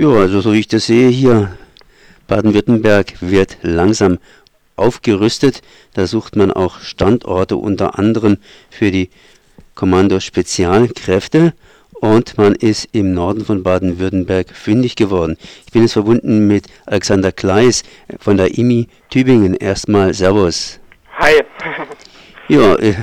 Ja, also so wie ich das sehe hier, Baden-Württemberg wird langsam aufgerüstet. Da sucht man auch Standorte unter anderem für die Kommando Spezialkräfte und man ist im Norden von Baden-Württemberg fündig geworden. Ich bin jetzt verbunden mit Alexander Kleis von der IMI Tübingen. Erstmal Servus. Hi. ja, äh,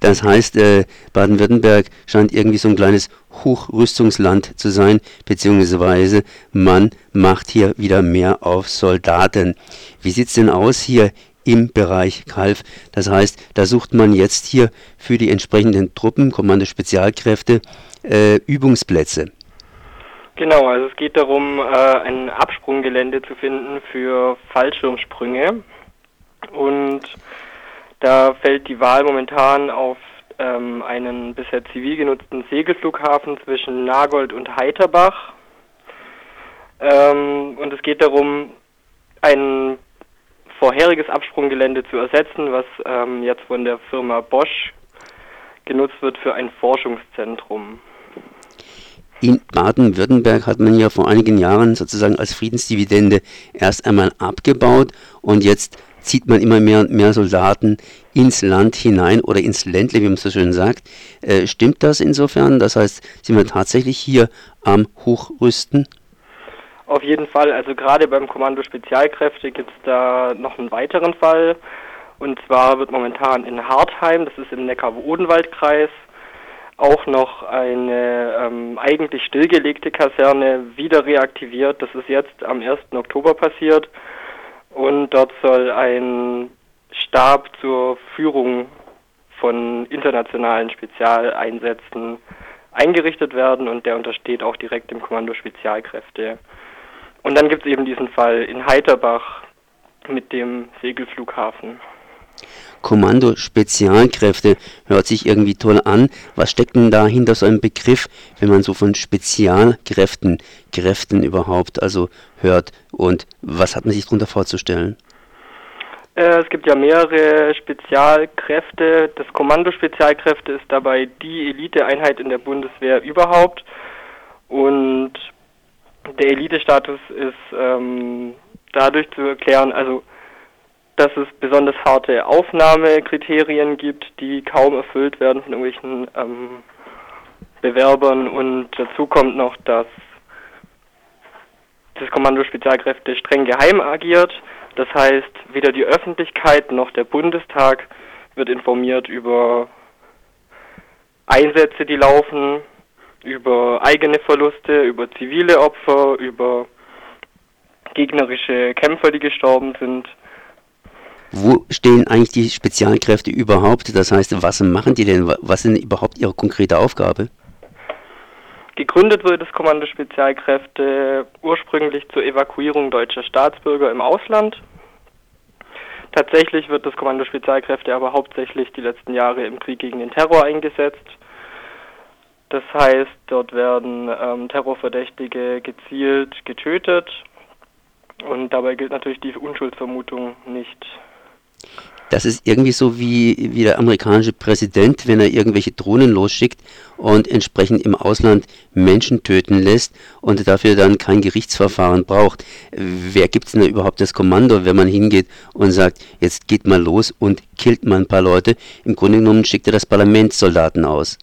das heißt, äh, Baden-Württemberg scheint irgendwie so ein kleines Hochrüstungsland zu sein, beziehungsweise man macht hier wieder mehr auf Soldaten. Wie sieht's denn aus hier im Bereich Kalf? Das heißt, da sucht man jetzt hier für die entsprechenden Truppen, Kommando Spezialkräfte, äh, Übungsplätze. Genau, also es geht darum, äh, ein Absprunggelände zu finden für Fallschirmsprünge. Und da fällt die Wahl momentan auf ähm, einen bisher zivil genutzten Segelflughafen zwischen Nagold und Heiterbach. Ähm, und es geht darum, ein vorheriges Absprunggelände zu ersetzen, was ähm, jetzt von der Firma Bosch genutzt wird für ein Forschungszentrum. In Baden-Württemberg hat man ja vor einigen Jahren sozusagen als Friedensdividende erst einmal abgebaut und jetzt zieht man immer mehr und mehr Soldaten ins Land hinein oder ins Ländle, wie man so schön sagt. Äh, stimmt das insofern? Das heißt, sind wir tatsächlich hier am Hochrüsten? Auf jeden Fall. Also gerade beim Kommando Spezialkräfte gibt es da noch einen weiteren Fall. Und zwar wird momentan in Hartheim, das ist im Neckar-Odenwald-Kreis, auch noch eine ähm, eigentlich stillgelegte Kaserne wieder reaktiviert. Das ist jetzt am 1. Oktober passiert. Und dort soll ein Stab zur Führung von internationalen Spezialeinsätzen eingerichtet werden und der untersteht auch direkt dem Kommando Spezialkräfte. Und dann gibt es eben diesen Fall in Heiterbach mit dem Segelflughafen. Kommando Spezialkräfte hört sich irgendwie toll an. Was steckt denn da hinter so einem Begriff, wenn man so von Spezialkräften, Kräften überhaupt also hört? Und was hat man sich darunter vorzustellen? Äh, es gibt ja mehrere Spezialkräfte. Das Kommando Spezialkräfte ist dabei die Eliteeinheit in der Bundeswehr überhaupt. Und der Elitestatus ist ähm, dadurch zu erklären, also dass es besonders harte Aufnahmekriterien gibt, die kaum erfüllt werden von irgendwelchen ähm, Bewerbern und dazu kommt noch, dass das Kommando Spezialkräfte streng geheim agiert. Das heißt, weder die Öffentlichkeit noch der Bundestag wird informiert über Einsätze, die laufen, über eigene Verluste, über zivile Opfer, über gegnerische Kämpfer, die gestorben sind. Wo stehen eigentlich die Spezialkräfte überhaupt? Das heißt, was machen die denn? Was ist überhaupt ihre konkrete Aufgabe? Gegründet wurde das Kommando Spezialkräfte ursprünglich zur Evakuierung deutscher Staatsbürger im Ausland. Tatsächlich wird das Kommando Spezialkräfte aber hauptsächlich die letzten Jahre im Krieg gegen den Terror eingesetzt. Das heißt, dort werden ähm, Terrorverdächtige gezielt getötet und dabei gilt natürlich die Unschuldsvermutung nicht. Das ist irgendwie so wie, wie der amerikanische Präsident, wenn er irgendwelche Drohnen losschickt und entsprechend im Ausland Menschen töten lässt und dafür dann kein Gerichtsverfahren braucht. Wer gibt es denn da überhaupt das Kommando, wenn man hingeht und sagt, jetzt geht mal los und killt mal ein paar Leute? Im Grunde genommen schickt er das Parlament Soldaten aus.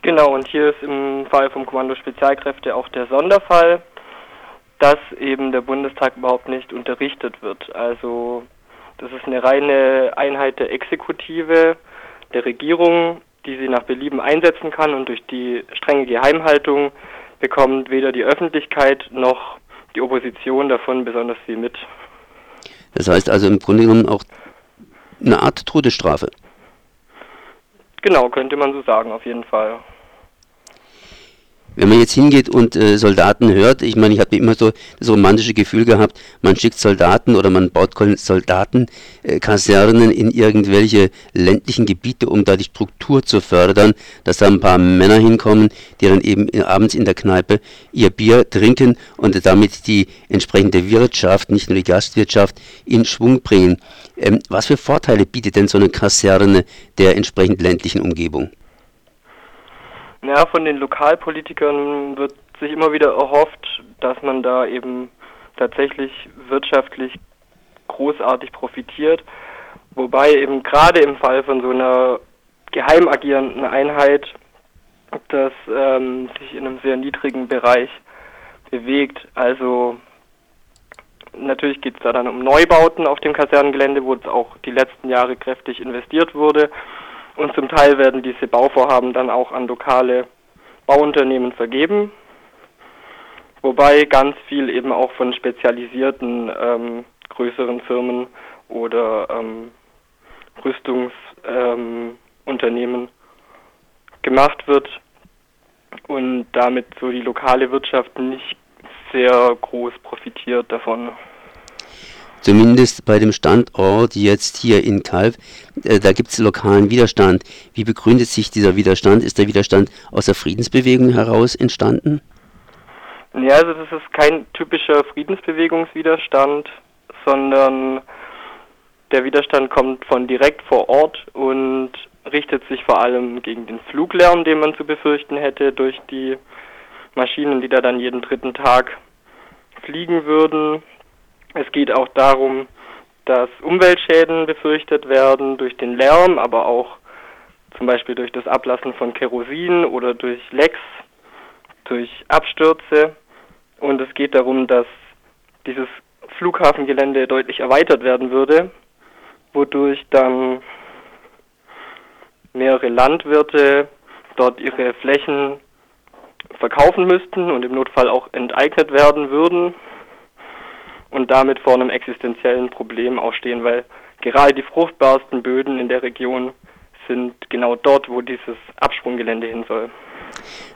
Genau, und hier ist im Fall vom Kommando Spezialkräfte auch der Sonderfall, dass eben der Bundestag überhaupt nicht unterrichtet wird. Also das ist eine reine Einheit der Exekutive, der Regierung, die sie nach Belieben einsetzen kann und durch die strenge Geheimhaltung bekommt weder die Öffentlichkeit noch die Opposition davon besonders viel mit. Das heißt also im Grunde genommen auch eine Art Todesstrafe. Genau, könnte man so sagen, auf jeden Fall. Wenn man jetzt hingeht und äh, Soldaten hört, ich meine, ich habe immer so das romantische Gefühl gehabt, man schickt Soldaten oder man baut Soldatenkasernen äh, in irgendwelche ländlichen Gebiete, um da die Struktur zu fördern, dass da ein paar Männer hinkommen, die dann eben abends in der Kneipe ihr Bier trinken und damit die entsprechende Wirtschaft, nicht nur die Gastwirtschaft, in Schwung bringen. Ähm, was für Vorteile bietet denn so eine Kaserne der entsprechend ländlichen Umgebung? Ja, von den Lokalpolitikern wird sich immer wieder erhofft, dass man da eben tatsächlich wirtschaftlich großartig profitiert. Wobei eben gerade im Fall von so einer geheim agierenden Einheit das ähm, sich in einem sehr niedrigen Bereich bewegt. Also natürlich geht es da dann um Neubauten auf dem Kasernengelände, wo es auch die letzten Jahre kräftig investiert wurde. Und zum Teil werden diese Bauvorhaben dann auch an lokale Bauunternehmen vergeben, wobei ganz viel eben auch von spezialisierten ähm, größeren Firmen oder ähm, Rüstungsunternehmen ähm, gemacht wird und damit so die lokale Wirtschaft nicht sehr groß profitiert davon. Zumindest bei dem Standort jetzt hier in Kalb, äh, da gibt es lokalen Widerstand. Wie begründet sich dieser Widerstand? Ist der Widerstand aus der Friedensbewegung heraus entstanden? Ja, also das ist kein typischer Friedensbewegungswiderstand, sondern der Widerstand kommt von direkt vor Ort und richtet sich vor allem gegen den Fluglärm, den man zu befürchten hätte durch die Maschinen, die da dann jeden dritten Tag fliegen würden. Es geht auch darum, dass Umweltschäden befürchtet werden durch den Lärm, aber auch zum Beispiel durch das Ablassen von Kerosin oder durch Lecks, durch Abstürze. Und es geht darum, dass dieses Flughafengelände deutlich erweitert werden würde, wodurch dann mehrere Landwirte dort ihre Flächen verkaufen müssten und im Notfall auch enteignet werden würden und damit vor einem existenziellen Problem auch stehen, weil gerade die fruchtbarsten Böden in der Region sind genau dort, wo dieses Absprunggelände hin soll.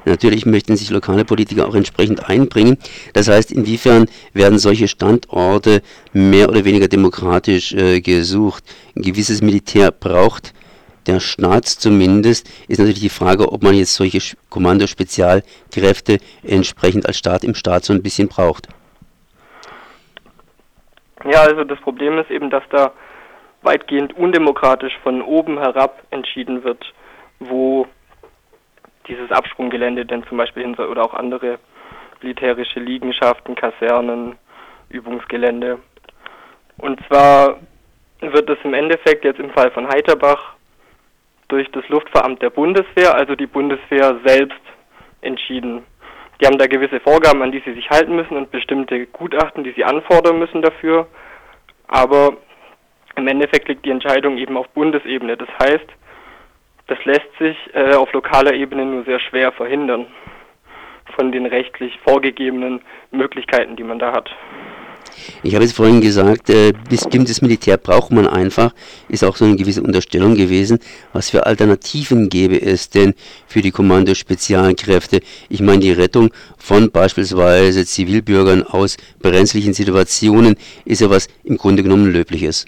Natürlich möchten sich lokale Politiker auch entsprechend einbringen. Das heißt, inwiefern werden solche Standorte mehr oder weniger demokratisch äh, gesucht? Ein gewisses Militär braucht der Staat zumindest, ist natürlich die Frage, ob man jetzt solche Kommandospezialkräfte entsprechend als Staat im Staat so ein bisschen braucht. Ja, also das Problem ist eben, dass da weitgehend undemokratisch von oben herab entschieden wird, wo dieses Absprunggelände denn zum Beispiel hin soll oder auch andere militärische Liegenschaften, Kasernen, Übungsgelände. Und zwar wird es im Endeffekt jetzt im Fall von Heiterbach durch das Luftfahramt der Bundeswehr, also die Bundeswehr selbst, entschieden. Die haben da gewisse Vorgaben, an die sie sich halten müssen und bestimmte Gutachten, die sie anfordern müssen dafür. Aber im Endeffekt liegt die Entscheidung eben auf Bundesebene. Das heißt, das lässt sich äh, auf lokaler Ebene nur sehr schwer verhindern von den rechtlich vorgegebenen Möglichkeiten, die man da hat. Ich habe es vorhin gesagt, äh, bestimmtes Militär braucht man einfach, ist auch so eine gewisse Unterstellung gewesen. Was für Alternativen gäbe es denn für die Kommando-Spezialkräfte? Ich meine, die Rettung von beispielsweise Zivilbürgern aus brenzlichen Situationen ist ja was im Grunde genommen Löbliches.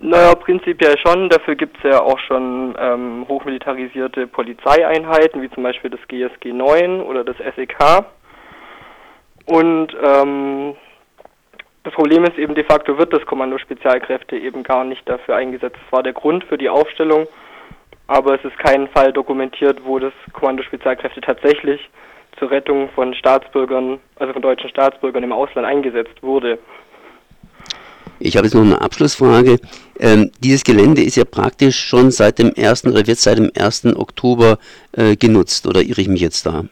Naja, prinzipiell schon. Dafür gibt es ja auch schon ähm, hochmilitarisierte Polizeieinheiten, wie zum Beispiel das GSG 9 oder das SEK. Und ähm, das Problem ist eben de facto wird das Kommando Spezialkräfte eben gar nicht dafür eingesetzt. Das war der Grund für die Aufstellung, aber es ist kein Fall dokumentiert, wo das Kommando Spezialkräfte tatsächlich zur Rettung von Staatsbürgern, also von deutschen Staatsbürgern im Ausland eingesetzt wurde. Ich habe jetzt noch eine Abschlussfrage. Ähm, dieses Gelände ist ja praktisch schon seit dem 1. oder wird seit dem 1. Oktober äh, genutzt, oder irre ich mich jetzt da?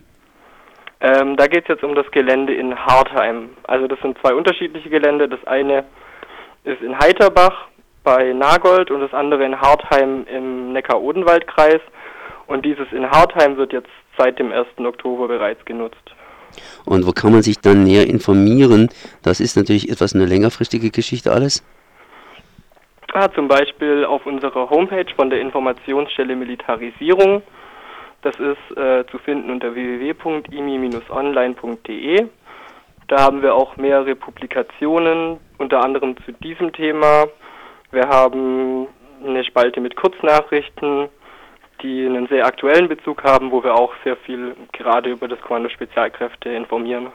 Ähm, da geht es jetzt um das Gelände in Hartheim. Also das sind zwei unterschiedliche Gelände. Das eine ist in Heiterbach bei Nagold und das andere in Hartheim im Neckar-Odenwald-Kreis. Und dieses in Hartheim wird jetzt seit dem 1. Oktober bereits genutzt. Und wo kann man sich dann näher informieren? Das ist natürlich etwas eine längerfristige Geschichte alles. Ah, zum Beispiel auf unserer Homepage von der Informationsstelle Militarisierung. Das ist äh, zu finden unter www.imi-online.de. Da haben wir auch mehrere Publikationen, unter anderem zu diesem Thema. Wir haben eine Spalte mit Kurznachrichten, die einen sehr aktuellen Bezug haben, wo wir auch sehr viel gerade über das Kommando Spezialkräfte informieren.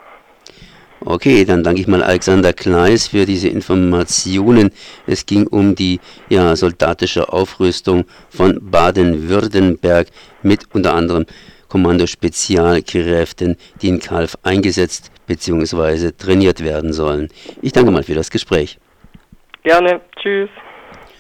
Okay, dann danke ich mal Alexander Kleis für diese Informationen. Es ging um die ja, soldatische Aufrüstung von Baden-Württemberg mit unter anderem Kommando-Spezialkräften, die in Kalf eingesetzt bzw. trainiert werden sollen. Ich danke mal für das Gespräch. Gerne. Tschüss.